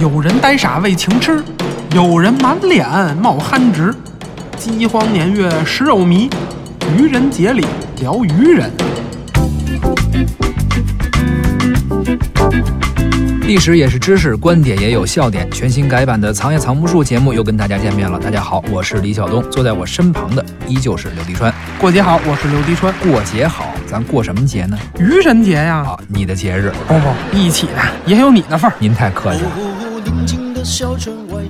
有人呆傻为情痴，有人满脸冒憨直。饥荒年月食肉糜，愚人节里聊愚人。历史也是知识，观点也有笑点。全新改版的《藏也藏不住》节目又跟大家见面了。大家好，我是李晓东，坐在我身旁的依旧是刘迪川。过节好，我是刘迪川。过节好，咱过什么节呢？愚人节呀！啊，你的节日，不不，一起的，也有你的份儿。您太客气了。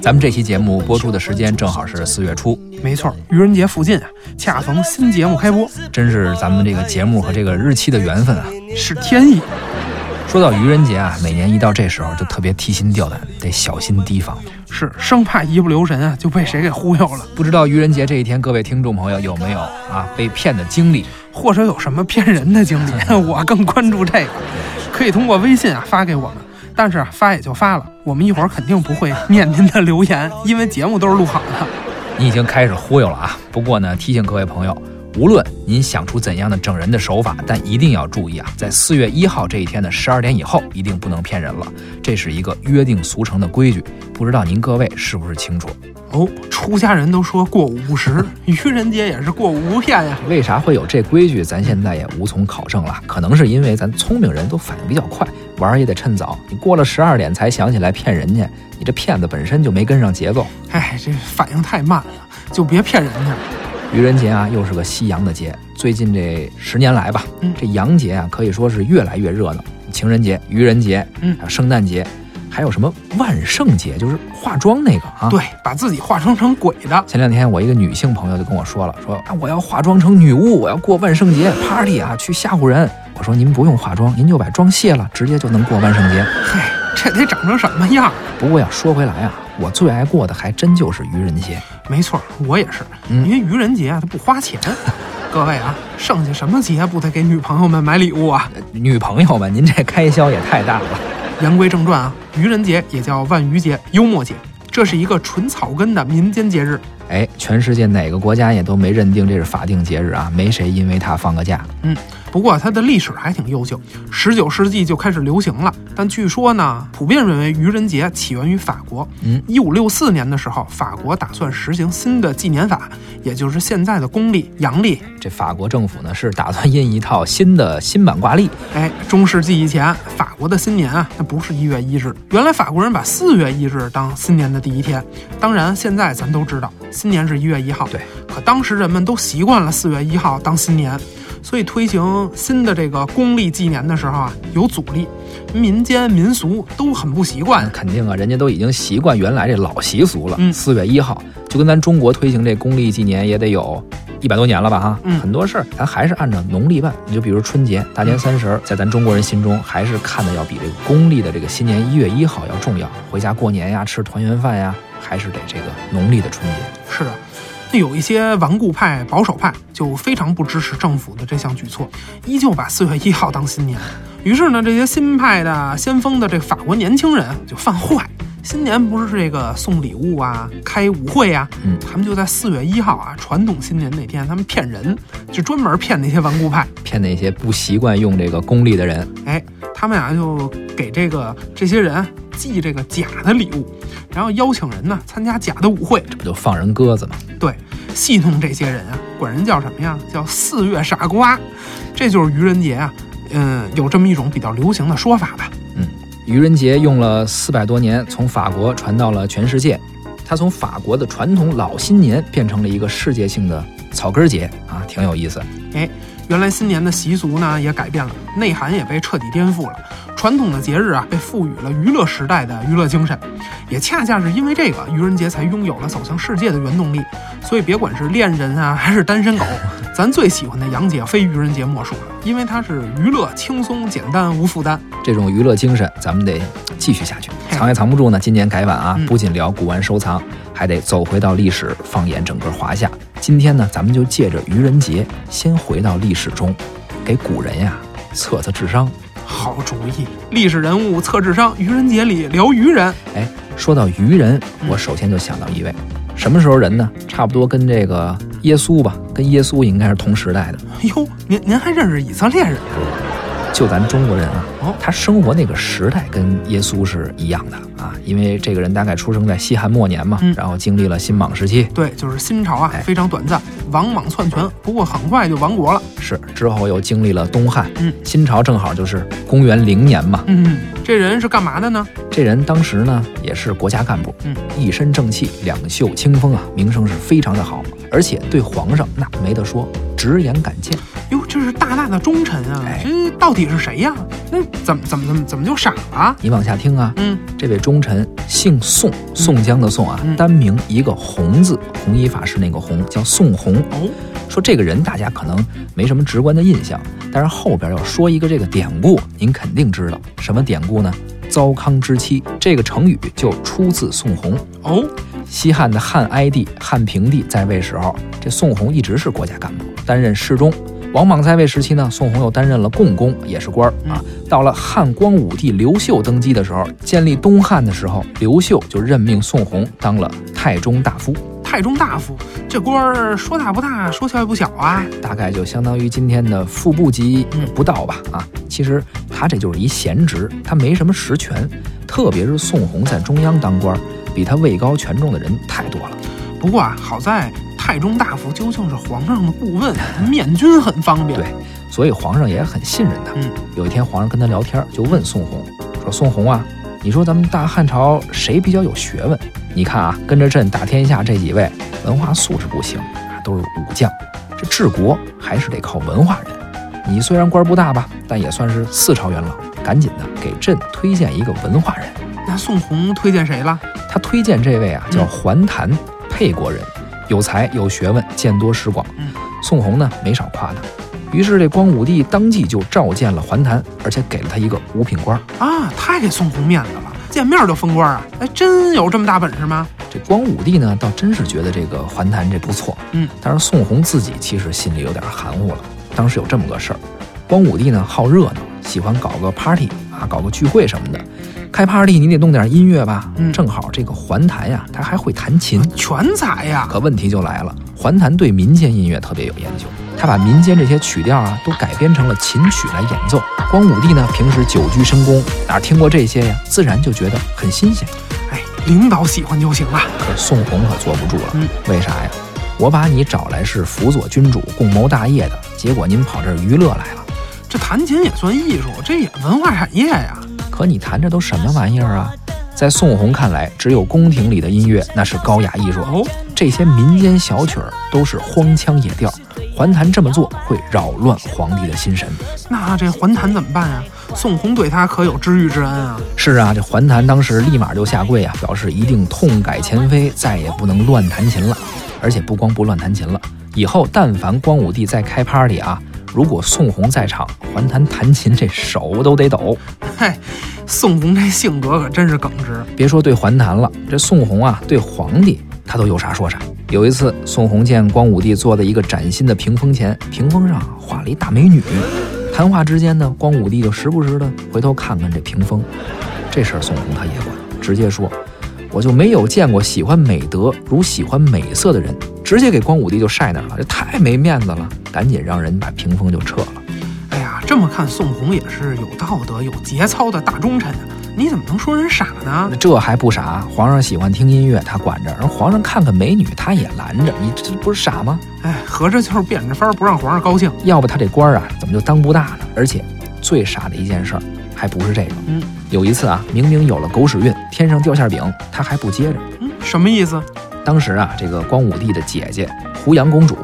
咱们这期节目播出的时间正好是四月初，没错，愚人节附近啊，恰逢新节目开播，真是咱们这个节目和这个日期的缘分啊，是天意。说到愚人节啊，每年一到这时候就特别提心吊胆，得小心提防，是生怕一不留神啊就被谁给忽悠了。不知道愚人节这一天，各位听众朋友有没有啊被骗的经历，或者有什么骗人的经历？我更关注这个，可以通过微信啊发给我们。但是发也就发了，我们一会儿肯定不会念您的留言，因为节目都是录好的。你已经开始忽悠了啊！不过呢，提醒各位朋友，无论您想出怎样的整人的手法，但一定要注意啊，在四月一号这一天的十二点以后，一定不能骗人了。这是一个约定俗成的规矩，不知道您各位是不是清楚？哦，出家人都说过午不食，愚人节也是过午不骗呀。为啥会有这规矩？咱现在也无从考证了。可能是因为咱聪明人都反应比较快，玩也得趁早。你过了十二点才想起来骗人家，你这骗子本身就没跟上节奏。哎，这反应太慢了，就别骗人家。愚人节啊，又是个西洋的节。最近这十年来吧，嗯这洋节啊，可以说是越来越热闹。情人节、愚人节，嗯还有圣诞节，还有什么万圣节，就是化妆那个啊。对，把自己化妆成鬼的。前两天我一个女性朋友就跟我说了，说啊我要化妆成女巫，我要过万圣节 party 啊，去吓唬人。我说您不用化妆，您就把妆卸了，直接就能过万圣节。嗨，这得长成什么样？不过呀，说回来啊，我最爱过的还真就是愚人节。没错，我也是，嗯因为愚人节啊，它不花钱。各位啊，剩下什么节不得给女朋友们买礼物啊？女朋友们，您这开销也太大了。言归正传啊，愚人节也叫万愚节、幽默节，这是一个纯草根的民间节日。哎，全世界哪个国家也都没认定这是法定节日啊，没谁因为它放个假。嗯，不过它的历史还挺悠久，十九世纪就开始流行了。但据说呢，普遍认为愚人节起源于法国。嗯，一五六四年的时候，法国打算实行新的纪年法，也就是现在的公历、阳历。这法国政府呢是打算印一套新的新版挂历。哎，中世纪以前，法国的新年啊，那不是一月一日，原来法国人把四月一日当新年的第一天。当然，现在咱都知道，新年是一月一号。对，可当时人们都习惯了四月一号当新年，所以推行新的这个公历纪年的时候啊，有阻力，民间民俗都很不习惯。肯定啊，人家都已经习惯原来这老习俗了。嗯四月一号就跟咱中国推行这公历纪年也得有一百多年了吧？哈，嗯很多事儿咱还是按照农历办。你就比如春节、大年三十儿，在咱中国人心中还是看的要比这个公历的这个新年一月一号要重要。回家过年呀，吃团圆饭呀，还是得这个农历的春节。是的，那有一些顽固派、保守派就非常不支持政府的这项举措，依旧把四月一号当新年。于是呢，这些新派的先锋的这法国年轻人就犯坏。新年不是这个送礼物啊、开舞会啊，嗯他们就在四月一号啊，传统新年那天，他们骗人，就专门骗那些顽固派。骗那些不习惯用这个公历的人，哎，他们俩就给这个这些人寄这个假的礼物，然后邀请人呢参加假的舞会。这不就放人鸽子吗？对，戏弄这些人啊，管人叫什么呀？叫四月傻瓜，这就是愚人节啊。嗯，有这么一种比较流行的说法吧。愚人节用了四百多年，从法国传到了全世界。它从法国的传统老新年变成了一个世界性的草根节啊，挺有意思。哎，原来新年的习俗呢也改变了，内涵也被彻底颠覆了。传统的节日啊，被赋予了娱乐时代的娱乐精神，也恰恰是因为这个，愚人节才拥有了走向世界的原动力。所以，别管是恋人啊，还是单身狗，咱最喜欢的杨姐非愚人节莫属了，因为它是娱乐、轻松、简单、无负担。这种娱乐精神，咱们得继续下去。藏也藏不住呢，今年改版啊嗯，不仅聊古玩收藏，还得走回到历史，放眼整个华夏。今天呢，咱们就借着愚人节，先回到历史中，给古人呀测测智商。好主意，历史人物测智商，愚人节里聊愚人。哎，说到愚人，嗯我首先就想到一位，什么时候人呢？差不多跟这个耶稣吧，跟耶稣应该是同时代的，哟，您您还认识以色列人？就咱中国人啊哦，他生活那个时代跟耶稣是一样的啊，因为这个人大概出生在西汉末年嘛，嗯。然后经历了新莽时期，对，就是新朝啊哎，非常短暂，王莽篡权，不过很快就亡国了。是之后又经历了东汉，嗯新朝正好就是公元零年嘛。嗯，这人是干嘛的呢？这人当时呢也是国家干部，嗯，一身正气，两袖清风啊，名声是非常的好，而且对皇上那没得说，直言敢谏。哟，这是大大的忠臣啊！哎这到底是谁呀？那怎么怎么怎么怎么就傻了？你往下听啊，嗯，这位忠臣姓宋，宋江的宋啊，嗯单名一个红字，弘一法师那个弘，叫宋弘。哦，说这个人大家可能没什么直观的印象，但是后边要说一个这个典故，您肯定知道什么典故呢？糟糠之妻这个成语就出自宋弘。哦，西汉的汉哀帝、汉平帝在位时候，这宋弘一直是国家干部，担任侍中。王莽在位时期呢，宋弘又担任了共工，也是官儿啊。到了汉光武帝刘秀登基的时候，建立东汉的时候，刘秀就任命宋弘当了太中大夫，太中大夫，这官儿说大不大，说小也不小啊。大概就相当于今天的副部级嗯不到吧啊。其实他这就是一闲职，他没什么实权。特别是宋弘在中央当官儿，比他位高权重的人太多了。不过啊，好在太中大夫究竟是皇上的顾问，面君很方便。对所以皇上也很信任他。嗯，有一天皇上跟他聊天，就问宋弘说：“宋弘啊，你说咱们大汉朝谁比较有学问？你看啊，跟着朕打天下这几位，文化素质不行啊，都是武将。这治国还是得靠文化人。你虽然官不大吧，但也算是四朝元老，赶紧的给朕推荐一个文化人。那宋弘推荐谁了？他推荐这位啊，叫嗯桓谭，沛国人，有才有学问，见多识广。嗯，宋弘呢没少夸他。于是这光武帝当即就召见了桓谭，而且给了他一个五品官。啊，太给宋弘面子了，见面就封官啊！哎，真有这么大本事吗？这光武帝呢，倒真是觉得这个桓谭这不错。嗯，但是宋弘自己其实心里有点含糊了。当时有这么个事儿，光武帝呢好热闹，喜欢搞个 party 啊，搞个聚会什么的。开 party 你得弄点音乐吧？嗯正好这个桓谭呀，他还会弹琴。全才呀！可问题就来了，桓谭对民间音乐特别有研究，他把民间这些曲调啊都改编成了琴曲来演奏。光武帝呢，平时久居深宫，哪听过这些呀？自然就觉得很新鲜。哎，领导喜欢就行了。可宋弘可坐不住了，嗯为啥呀？我把你找来是辅佐君主、共谋大业的，结果您跑这儿娱乐来了。这弹琴也算艺术，这也文化产业呀。可你弹这都什么玩意儿啊？在宋弘看来，只有宫廷里的音乐那是高雅艺术，哦，这些民间小曲儿都是荒腔野调。桓谭这么做会扰乱皇帝的心神。那这桓谭怎么办呀？宋弘对他可有知遇之恩啊！是啊，这桓谭当时立马就下跪啊，表示一定痛改前非，再也不能乱弹琴了。而且不光不乱弹琴了，以后但凡光武帝再开 party 啊，如果宋红在场，桓谭弹琴这手都得抖。嗨，宋红这性格可真是耿直。别说对桓谭了，这宋红啊，对皇帝他都有啥说啥。有一次，宋红见光武帝坐在一个崭新的屏风前，屏风上画了一大美女。谈话之间呢，光武帝就时不时的回头看看这屏风。这事儿宋红他也管，直接说：“我就没有见过喜欢美德如喜欢美色的人。”直接给光武帝就晒那儿了，这太没面子了，赶紧让人把屏风就撤了。哎呀，这么看宋弘也是有道德、有节操的大忠臣啊！你怎么能说人傻呢？这还不傻？皇上喜欢听音乐，他管着；而皇上看看美女，他也拦着。你这不是傻吗？哎，合着就是变着法儿不让皇上高兴。要不他这官儿啊，怎么就当不大呢？而且最傻的一件事儿，还不是这个。嗯，有一次啊，明明有了狗屎运，天上掉馅饼，他还不接着。嗯，什么意思？当时啊，这个光武帝的姐姐胡杨公主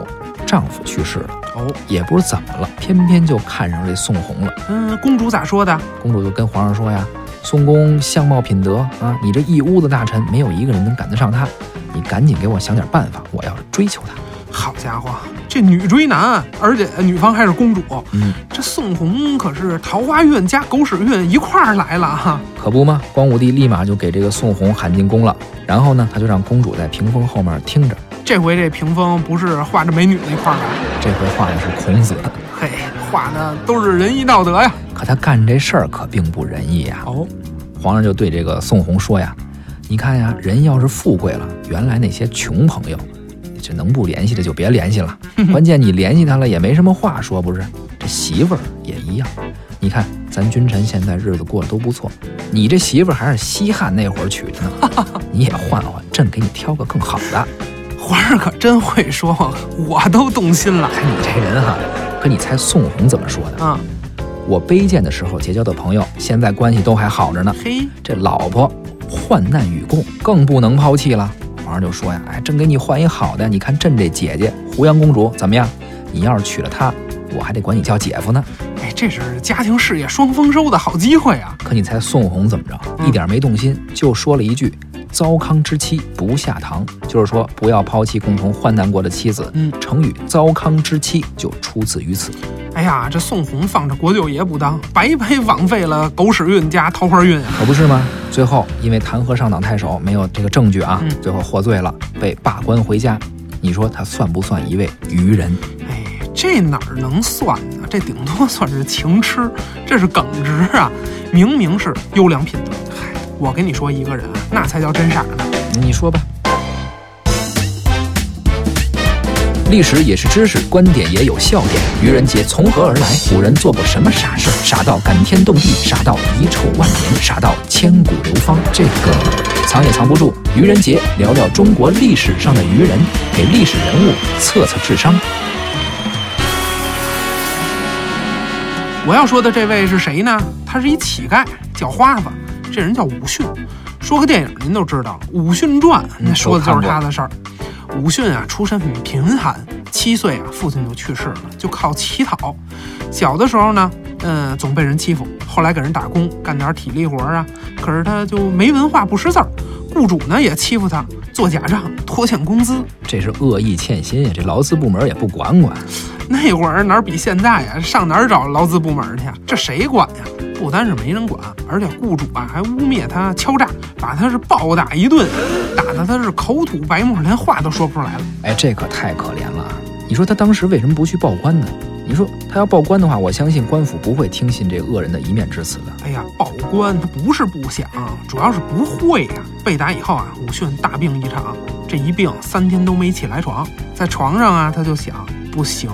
丈夫去世了，哦，也不知怎么了，偏偏就看上这宋弘了。嗯，公主咋说的？公主就跟皇上说呀：“宋公相貌品德啊，你这一屋子大臣没有一个人能赶得上他，你赶紧给我想点办法，我要追求他。”好家伙，这女追男，而且女方还是公主。嗯，这宋红可是桃花运加狗屎运一块儿来了哈。可不吗？光武帝立马就给这个宋红喊进宫了，然后呢，他就让公主在屏风后面听着。这回这屏风不是画着美女那块儿来，这回画的是孔子。嘿，画的都是仁义道德呀。可他干这事儿可并不仁义呀。哦，皇上就对这个宋红说呀：“你看呀，人要是富贵了，原来那些穷朋友，这能不联系的就别联系了。关键你联系他了也没什么话说，不是？这媳妇儿也一样。你看咱君臣现在日子过得都不错，你这媳妇儿还是西汉那会儿娶的呢。你也换换，朕给你挑个更好的。皇上可真会说，我都动心了。哎你这人哈，可你猜宋红怎么说的？啊，我卑贱的时候结交的朋友，现在关系都还好着呢。嘿，这老婆患难与共，更不能抛弃了。皇上就说呀：“哎，朕给你换一好的，你看朕这姐姐胡杨公主怎么样？你要是娶了她，我还得管你叫姐夫呢。哎，这是家庭事业双丰收的好机会啊！可你猜宋红怎么着？嗯一点没动心，就说了一句：‘糟糠之妻不下堂’，就是说不要抛弃共同患难过的妻子。嗯成语‘糟糠之妻’就出自于此。哎呀，这宋弘放着国舅爷不当，白白枉费了狗屎运加桃花运啊！可不是吗？最后因为弹劾上党太守，没有这个证据啊，嗯最后获罪了，被罢官回家。你说他算不算一位愚人？哎，这哪儿能算呢？这顶多算是情痴，这是耿直啊！明明是优良品德。嗨，我跟你说，一个人啊，那才叫真傻呢。你说吧。历史也是知识，观点也有笑点。愚人节从何而来？古人做过什么傻事儿？傻到感天动地，傻到遗臭万年，傻到千古流芳。这个藏也藏不住。愚人节聊聊中国历史上的愚人，给历史人物测测智商。我要说的这位是谁呢？他是一乞丐，叫花子，这人叫武训。说个电影您都知道，《武训传》那说的就是他的事儿。武训啊，出身很贫寒，七岁啊，父亲就去世了，就靠乞讨。小的时候呢，嗯，总被人欺负，后来给人打工，干点体力活啊。可是他就没文化，不识字儿，雇主呢也欺负他，做假账，拖欠工资。这是恶意欠薪呀，这劳资部门也不管管。那会儿哪儿比现在呀？上哪儿找劳资部门去？这谁管呀？不单是没人管，而且雇主啊还污蔑他敲诈，把他是暴打一顿，打得他是口吐白沫，连话都说不出来了。哎，这可太可怜了啊！你说他当时为什么不去报官呢？你说他要报官的话，我相信官府不会听信这恶人的一面之词的。哎呀，报官他不是不想，主要是不会呀。被打以后啊，武训大病一场，这一病三天都没起来床，在床上啊，他就想，不行，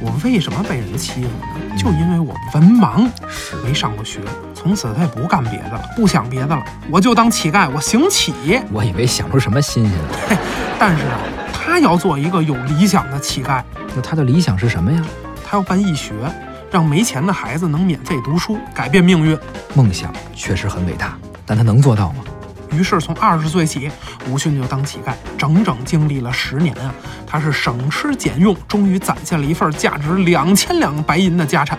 我为什么被人欺负呢？就因为我文盲，没上过学。从此他也不干别的了，不想别的了，我就当乞丐，我行乞。我以为想出什么新鲜的。但是啊，他要做一个有理想的乞丐，那他的理想是什么呀？他要办义学，让没钱的孩子能免费读书，改变命运。梦想确实很伟大，但他能做到吗？于是从二十岁起，吴迅就当乞丐，整整经历了十年啊。他是省吃俭用，终于攒下了一份价值两千两白银的家产，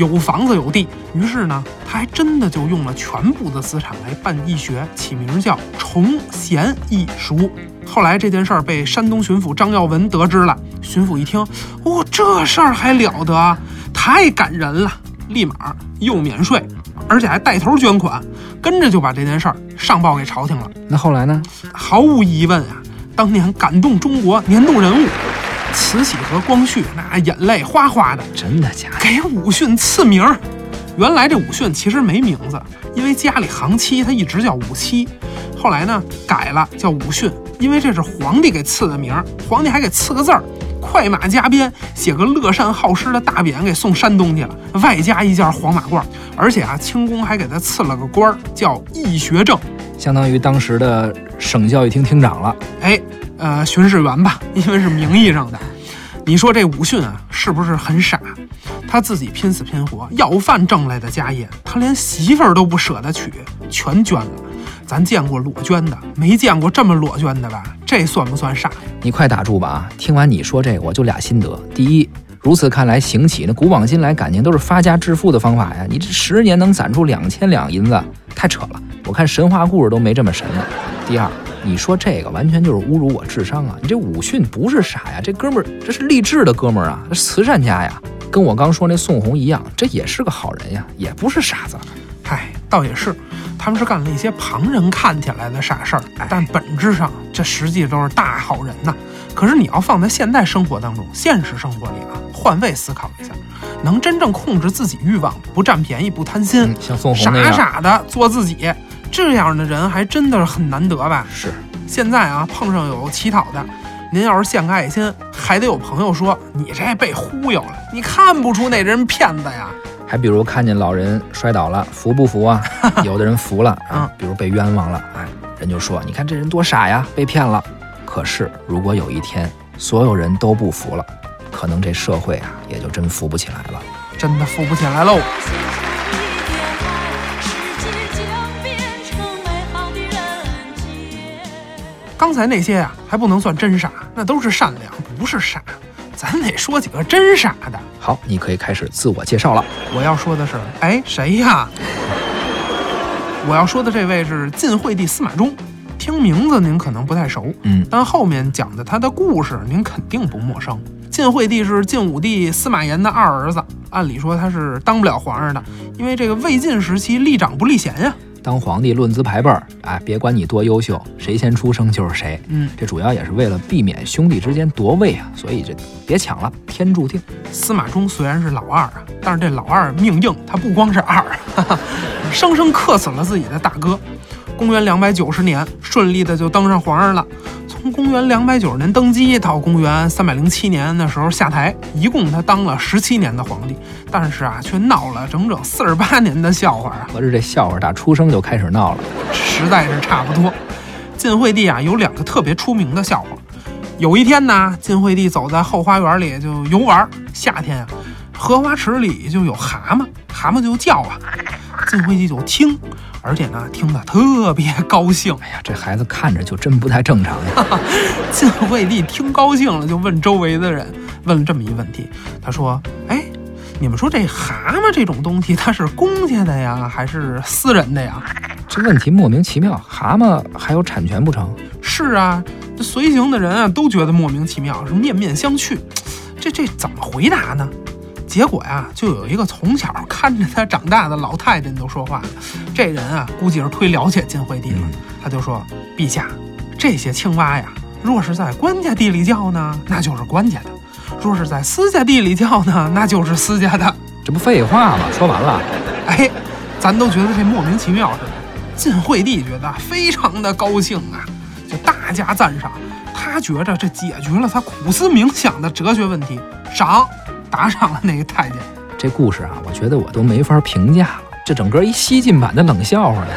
有房子有地。于是呢，他还真的就用了全部的资产来办义学，起名叫崇贤义塾。后来这件事儿被山东巡抚张耀文得知了，巡抚一听，哦，这事儿还了得啊，太感人了，立马又免税，而且还带头捐款，跟着就把这件事儿上报给朝廷了。那后来呢？毫无疑问啊，当年感动中国年度人物，慈禧和光绪那眼泪哗哗的，真的假的？给武训赐名儿。原来这武训其实没名字，因为家里行七他一直叫武七，后来呢改了叫武训，因为这是皇帝给赐的名儿，皇帝还给赐个字儿。快马加鞭，写个乐善好施的大匾给送山东去了，外加一件黄马褂，而且啊，清宫还给他赐了个官儿，叫义学正。相当于当时的省教育厅厅长了。哎，呃，巡视员吧，因为是名义上的。你说这武训啊，是不是很傻？他自己拼死拼活要饭挣来的家业，他连媳妇儿都不舍得娶，全捐了。咱见过裸捐的，没见过这么裸捐的吧？这算不算傻？你快打住吧啊！听完你说这个，我就俩心得。第一，如此看来，行乞那古往今来感情都是发家致富的方法呀。你这十年能攒出两千两银子，太扯了。我看神话故事都没这么神的。第二，你说这个完全就是侮辱我智商啊！你这武训不是傻呀，这哥们儿这是励志的哥们儿啊，这慈善家呀，跟我刚说那宋红一样，这也是个好人呀，也不是傻子。嗨，倒也是，他们是干了一些旁人看起来的傻事儿，但本质上这实际都是大好人呐。可是你要放在现代生活当中，现实生活里啊，换位思考一下，能真正控制自己欲望，不占便宜，不贪心，嗯像宋红，傻傻的做自己，这样的人还真的是很难得吧？是现在啊，碰上有乞讨的，您要是献个爱心，还得有朋友说你这被忽悠了，你看不出那人骗子呀？还比如看见老人摔倒了，服不服啊？有的人服了啊嗯，比如被冤枉了，哎，人就说你看这人多傻呀，被骗了。可是如果有一天所有人都不服了，可能这社会啊也就真扶不起来了。真的扶不起来喽。刚才那些呀、还不能算真傻，那都是善良，不是傻。咱得说几个真傻的。好，你可以开始自我介绍了。我要说的是，哎，谁呀？我要说的这位是晋惠帝司马衷，听名字您可能不太熟，嗯，但后面讲的他的故事您肯定不陌生。晋惠帝是晋武帝司马炎的二儿子，按理说他是当不了皇上的，因为这个魏晋时期立长不立贤呀。当皇帝论资排辈儿，啊，别管你多优秀，谁先出生就是谁。嗯，这主要也是为了避免兄弟之间夺位啊，所以这别抢了，天注定。司马衷虽然是老二啊，但是这老二命硬，他不光是二，哈哈，生生克死了自己的大哥。公元两百九十年，顺利的就登上皇上了。公元两百九十年登基到公元三百零七年的时候下台，一共他当了十七年的皇帝，但是啊，却闹了整整四十八年的笑话啊，合着这笑话打出生就开始闹了。实在是差不多。晋惠帝啊，有两个特别出名的笑话。有一天呢，晋惠帝走在后花园里就游玩，夏天啊，荷花池里就有蛤蟆，蛤蟆就叫啊，晋惠帝就听，而且呢，听得特别高兴。哎呀，这孩子看着就真不太正常呀。晋惠帝听高兴了，就问周围的人，问了这么一问题，他说：“哎，你们说这蛤蟆这种东西，它是公家的呀，还是私人的呀？”这问题莫名其妙，蛤蟆还有产权不成？是啊，这随行的人啊都觉得莫名其妙，是面面相觑。这这怎么回答呢？结果呀，就有一个从小看着他长大的老太监都说话了。这人啊，估计是忒了解晋惠帝了。他就说：“陛下，这些青蛙呀，若是在官家地里叫呢，那就是官家的；若是在私家地里叫呢，那就是私家的。这不废话吗？说完了，哎，咱都觉得这莫名其妙似的。晋惠帝觉得非常的高兴啊，就大加赞赏。他觉着这解决了他苦思冥想的哲学问题，赏打赏了那个太监。这故事啊，我觉得我都没法评价了。这整个一西晋版的冷笑话呢。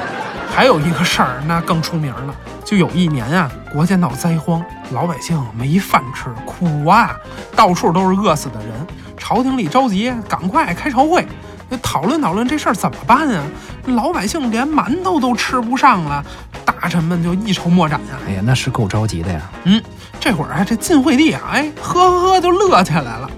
还有一个事儿，那更出名了。就有一年啊，国家闹灾荒，老百姓没饭吃，苦啊，到处都是饿死的人。朝廷里着急，赶快开朝会，就讨论讨论这事儿怎么办啊？老百姓连馒头都吃不上了，大臣们就一筹莫展呀、哎呀，那是够着急的呀。嗯，这会儿啊，这晋惠帝啊，哎，呵呵呵就乐起来了。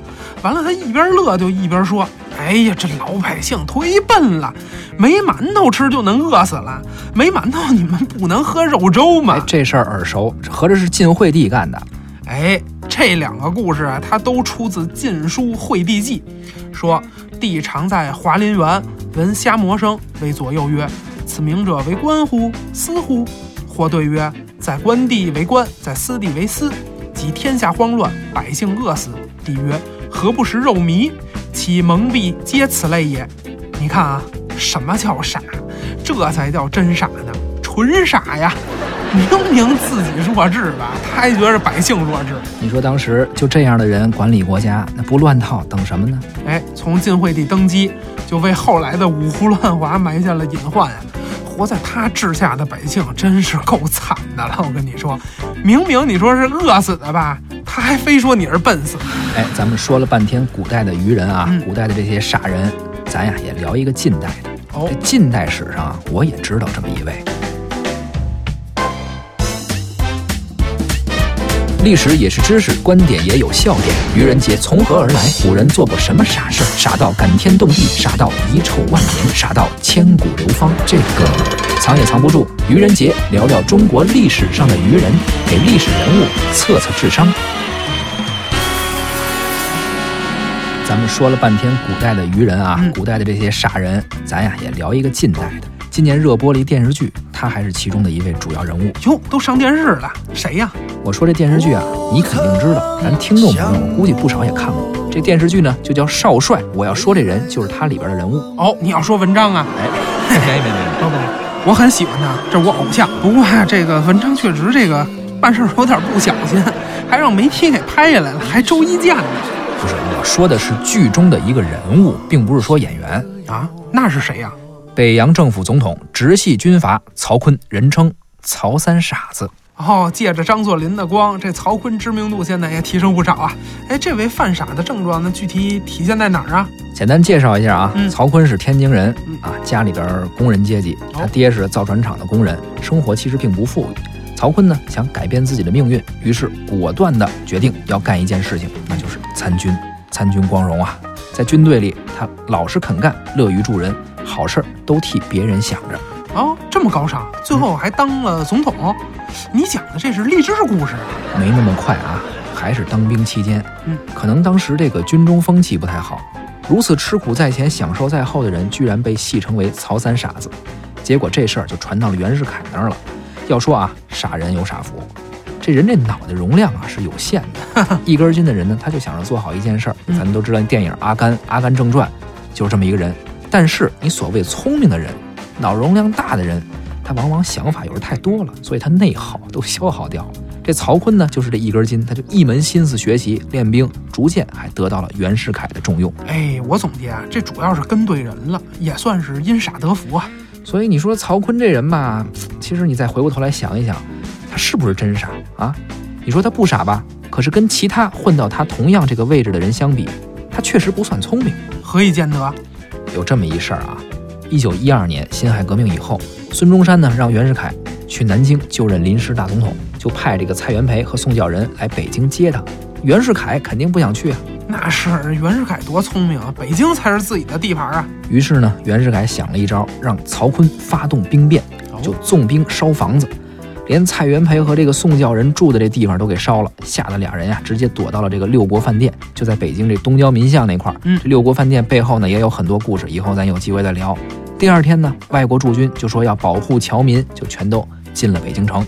完了，他一边乐就一边说：“哎呀，这老百姓忒笨了，没馒头吃就能饿死了。没馒头，你们不能喝肉粥吗哎，？”这事儿耳熟，合着是晋惠帝干的。哎，这两个故事啊，它都出自《晋书·惠帝纪》，说帝常在华林园，闻虾蟆声，谓左右曰：“此鸣者为官乎？私乎？”或对曰：“在官地为官，在私地为私。即天下慌乱，百姓饿死。”帝曰：“何不食肉糜？其蒙蔽皆此类也。”你看啊，什么叫傻？这才叫真傻呢，纯傻呀！明明自己弱智吧，他还觉得百姓弱智。你说当时就这样的人管理国家，那不乱套等什么呢？哎，从晋惠帝登基，就为后来的五胡乱华埋下了隐患呀。活在他治下的百姓真是够惨的了，我跟你说，明明你说是饿死的吧，他还非说你是笨死的。哎，咱们说了半天古代的愚人啊，嗯古代的这些傻人，咱呀也聊一个近代的。哦这近代史上啊，我也知道这么一位。历史也是知识，观点也有笑点。愚人节从何而来？古人做过什么傻事儿？傻到感天动地，傻到遗臭万年，傻到千古流芳。这个藏也藏不住。愚人节聊聊中国历史上的愚人，给历史人物测测智商。咱们说了半天古代的愚人啊，嗯古代的这些傻人，咱呀也聊一个近代的。今年热播了一电视剧，他还是其中的一位主要人物。哟，都上电视了，谁呀？我说这电视剧啊，你肯定知道，咱听众朋友我估计不少也看过。这电视剧呢就叫《少帅》，我要说这人就是他里边的人物。哦，你要说文章啊？哎，没没没没，不不，我很喜欢他，这是我偶像。不过呀、这个文章确实这个办事儿有点不小心，还让媒体给拍下来了，还周一见呢。不是，我说的是剧中的一个人物，并不是说演员。啊，那是谁呀、北洋政府总统、直系军阀曹锟，人称曹三傻子。哦，借着张作霖的光，这曹锟知名度现在也提升不少啊。哎，这位犯傻的症状呢，具体体现在哪儿啊？简单介绍一下啊，嗯曹锟是天津人嗯啊，家里边工人阶级，他爹是造船厂的工人，生活其实并不富裕。曹锟呢想改变自己的命运，于是果断的决定要干一件事情，那就是参军。参军光荣啊，在军队里他老实肯干，乐于助人，好事儿都替别人想着。哦，这么高尚，最后还当了总统。你讲的这是励志故事啊？没那么快啊，还是当兵期间，嗯，可能当时这个军中风气不太好，如此吃苦在前、享受在后的人，居然被戏称为曹三傻子。结果这事儿就传到了袁世凯那儿了。要说啊，傻人有傻福，这人这脑袋容量啊是有限的，一根筋的人呢，他就想着做好一件事儿。嗯咱们都知道电影《阿甘》《阿甘正传》就是这么一个人。但是你所谓聪明的人，脑容量大的人，他往往想法有时太多了，所以他内耗都消耗掉了。这曹锟呢，就是这一根筋，他就一门心思学习练兵，逐渐还得到了袁世凯的重用。哎，我总结啊，这主要是跟对人了，也算是因傻得福啊。所以你说曹锟这人吧，其实你再回过头来想一想，他是不是真傻啊？你说他不傻吧？可是跟其他混到他同样这个位置的人相比，他确实不算聪明。何以见得？有这么一事儿啊，一九一二年辛亥革命以后，孙中山呢让袁世凯去南京就任临时大总统，就派这个蔡元培和宋教仁来北京接他。袁世凯肯定不想去啊，那是袁世凯多聪明啊！北京才是自己的地盘啊！于是呢，袁世凯想了一招，让曹锟发动兵变，就纵兵烧房子，连蔡元培和这个宋教仁住的这地方都给烧了，吓得俩人呀直接躲到了这个六国饭店，就在北京这东郊民巷那块儿。嗯这六国饭店背后呢也有很多故事，以后咱有机会再聊。第二天呢，外国驻军就说要保护侨民，就全都进了北京城。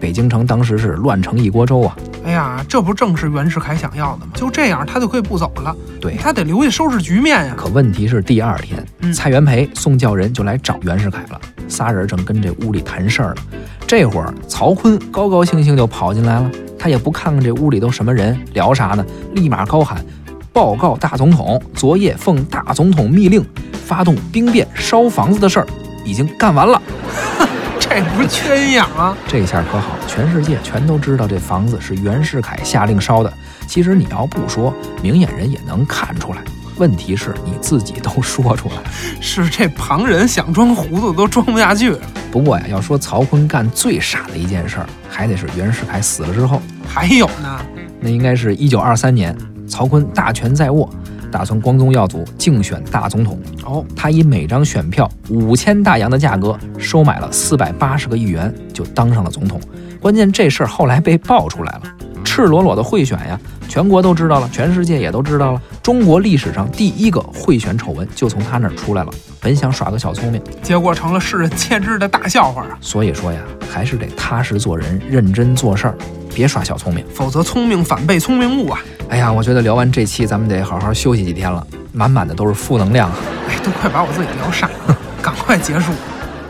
北京城当时是乱成一锅粥啊！哎呀，这不正是袁世凯想要的吗？就这样，他就可以不走了。对，他得留下收拾局面呀。可问题是第二天，嗯蔡元培、宋教仁就来找袁世凯了，仨人正跟这屋里谈事儿呢。这会儿曹锟高高兴兴就跑进来了，他也不看看这屋里都什么人，聊啥呢？立马高喊：“报告大总统，昨夜奉大总统密令，发动兵变烧房子的事儿已经干完了。”这不是缺阴阳啊？这下可好，全世界全都知道这房子是袁世凯下令烧的。其实你要不说，明眼人也能看出来。问题是你自己都说出来了。是这旁人想装糊涂都装不下去。不过呀，要说曹锟干最傻的一件事儿，还得是袁世凯死了之后。还有呢，那应该是一九二三年，曹锟大权在握，打算光宗耀祖，竞选大总统。哦，他以每张选票五千大洋的价格收买了四百八十个议员，就当上了总统。关键这事儿后来被爆出来了，赤裸裸的贿选呀，全国都知道了，全世界也都知道了。中国历史上第一个贿选丑闻就从他那儿出来了。本想耍个小聪明，结果成了世人皆知的大笑话啊！所以说呀，还是得踏实做人，认真做事儿，别耍小聪明。否则聪明反被聪明误啊！哎呀，我觉得聊完这期，咱们得好好休息几天了，满满的都是负能量啊。哎，都快把我自己聊傻了，赶快结束。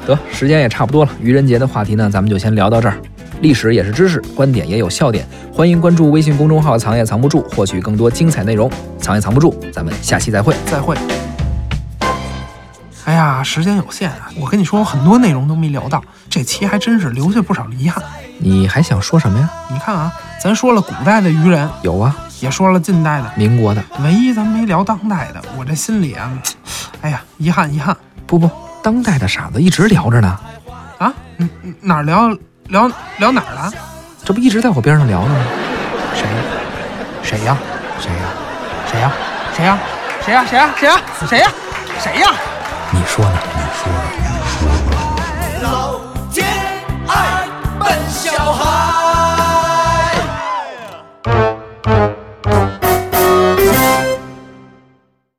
得，时间也差不多了，愚人节的话题呢，咱们就先聊到这儿。历史也是知识，观点也有笑点，欢迎关注微信公众号“藏也藏不住”，获取更多精彩内容。藏也藏不住，咱们下期再会。再会。哎呀，时间有限啊，我跟你说，我很多内容都没聊到，这期还真是留下不少遗憾。你还想说什么呀？你看啊，咱说了古代的愚人，有啊，也说了近代的，民国的。唯一咱没聊当代的，我这心里啊，哎呀，遗憾遗憾不不，当代的傻子一直聊着呢，啊！哪儿聊聊聊哪儿了？这不一直在我边上聊呢吗？谁呀？谁呀？谁呀？谁呀？谁呀？谁呀？谁呀？谁呀？谁呀？你说呢？你说呢？老天爱笨小孩。